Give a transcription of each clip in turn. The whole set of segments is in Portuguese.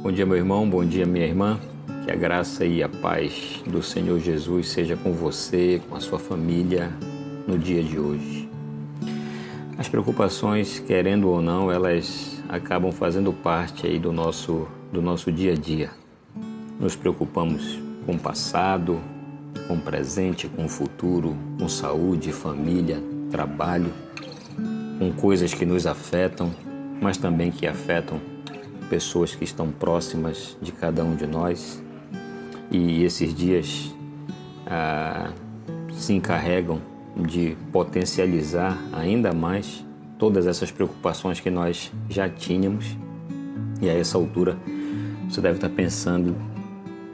Bom dia, meu irmão, bom dia, minha irmã. Que a graça e a paz do Senhor Jesus seja com você, com a sua família no dia de hoje. As preocupações, querendo ou não, elas acabam fazendo parte aí do nosso, do nosso dia a dia. Nos preocupamos com o passado, com o presente, com o futuro, com saúde, família, trabalho, com coisas que nos afetam, mas também que afetam pessoas que estão próximas de cada um de nós. E esses dias ah, se encarregam de potencializar ainda mais todas essas preocupações que nós já tínhamos. E a essa altura você deve estar pensando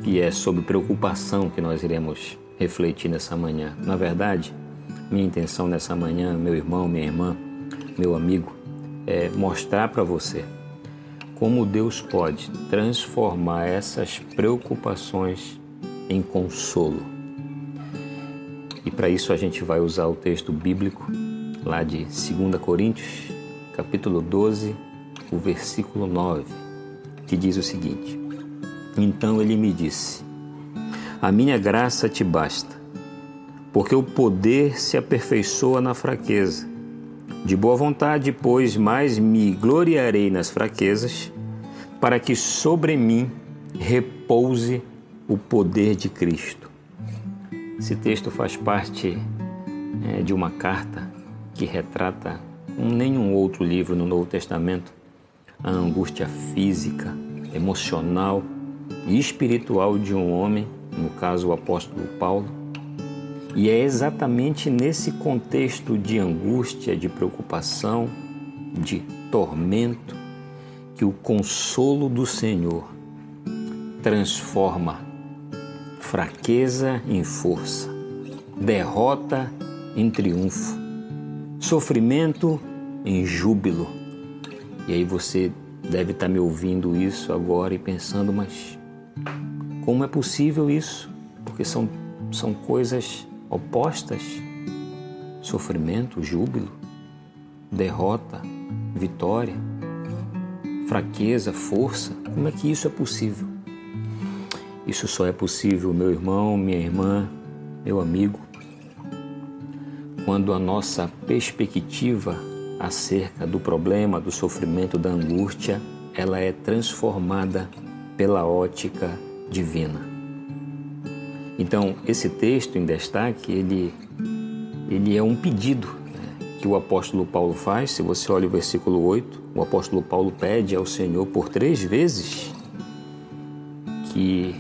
que é sobre preocupação que nós iremos refletir nessa manhã. Na verdade, minha intenção nessa manhã, meu irmão, minha irmã, meu amigo, é mostrar para você como Deus pode transformar essas preocupações em consolo. E para isso a gente vai usar o texto bíblico lá de 2 Coríntios, capítulo 12, o versículo 9, que diz o seguinte: Então ele me disse: A minha graça te basta, porque o poder se aperfeiçoa na fraqueza. De boa vontade, pois, mais me gloriarei nas fraquezas, para que sobre mim repouse o poder de Cristo. Esse texto faz parte é, de uma carta que retrata, como nenhum outro livro no Novo Testamento, a angústia física, emocional e espiritual de um homem, no caso o apóstolo Paulo e é exatamente nesse contexto de angústia, de preocupação, de tormento, que o consolo do Senhor transforma fraqueza em força, derrota em triunfo, sofrimento em júbilo. E aí você deve estar me ouvindo isso agora e pensando, mas como é possível isso? Porque são, são coisas opostas: sofrimento, júbilo, derrota, vitória, fraqueza, força. Como é que isso é possível? Isso só é possível, meu irmão, minha irmã, meu amigo, quando a nossa perspectiva acerca do problema, do sofrimento, da angústia, ela é transformada pela ótica divina. Então, esse texto em destaque, ele, ele é um pedido né, que o apóstolo Paulo faz. Se você olha o versículo 8, o apóstolo Paulo pede ao Senhor por três vezes que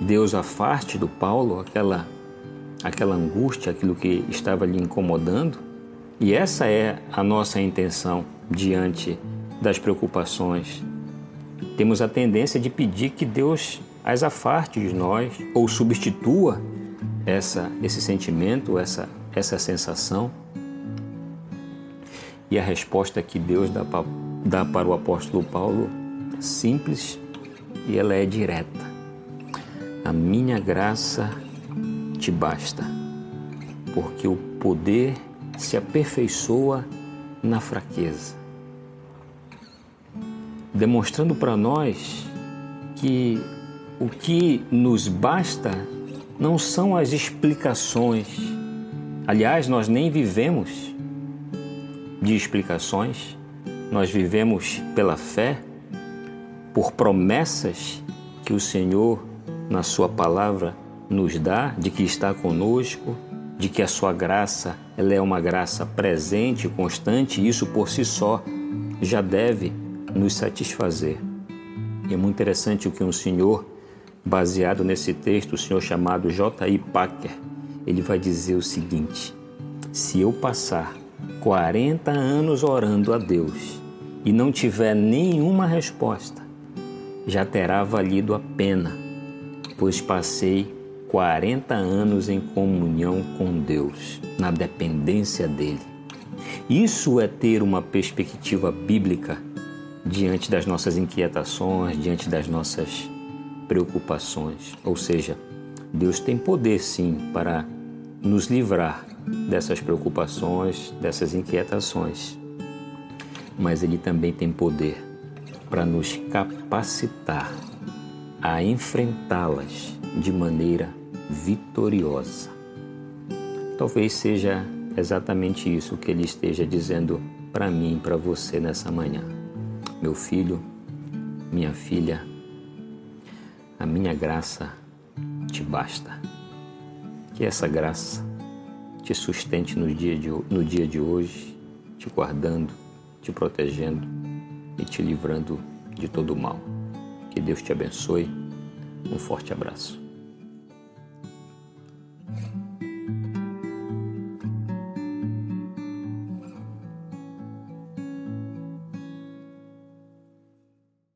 Deus afaste do Paulo aquela, aquela angústia, aquilo que estava lhe incomodando. E essa é a nossa intenção diante das preocupações. Temos a tendência de pedir que Deus as afarte de nós ou substitua essa, esse sentimento, essa, essa sensação. E a resposta que Deus dá, dá para o apóstolo Paulo é simples e ela é direta. A minha graça te basta, porque o poder se aperfeiçoa na fraqueza. Demonstrando para nós que o que nos basta não são as explicações. Aliás, nós nem vivemos de explicações, nós vivemos pela fé, por promessas que o Senhor, na Sua palavra, nos dá, de que está conosco, de que a Sua graça ela é uma graça presente, constante, e isso por si só já deve nos satisfazer. E é muito interessante o que um senhor Baseado nesse texto, o senhor chamado J.I. Packer, ele vai dizer o seguinte: se eu passar 40 anos orando a Deus e não tiver nenhuma resposta, já terá valido a pena, pois passei 40 anos em comunhão com Deus, na dependência dele. Isso é ter uma perspectiva bíblica diante das nossas inquietações, diante das nossas preocupações. Ou seja, Deus tem poder sim para nos livrar dessas preocupações, dessas inquietações. Mas Ele também tem poder para nos capacitar a enfrentá-las de maneira vitoriosa. Talvez seja exatamente isso que ele esteja dizendo para mim e para você nessa manhã. Meu filho, minha filha, a minha graça te basta. Que essa graça te sustente no dia de, no dia de hoje, te guardando, te protegendo e te livrando de todo o mal. Que Deus te abençoe. Um forte abraço.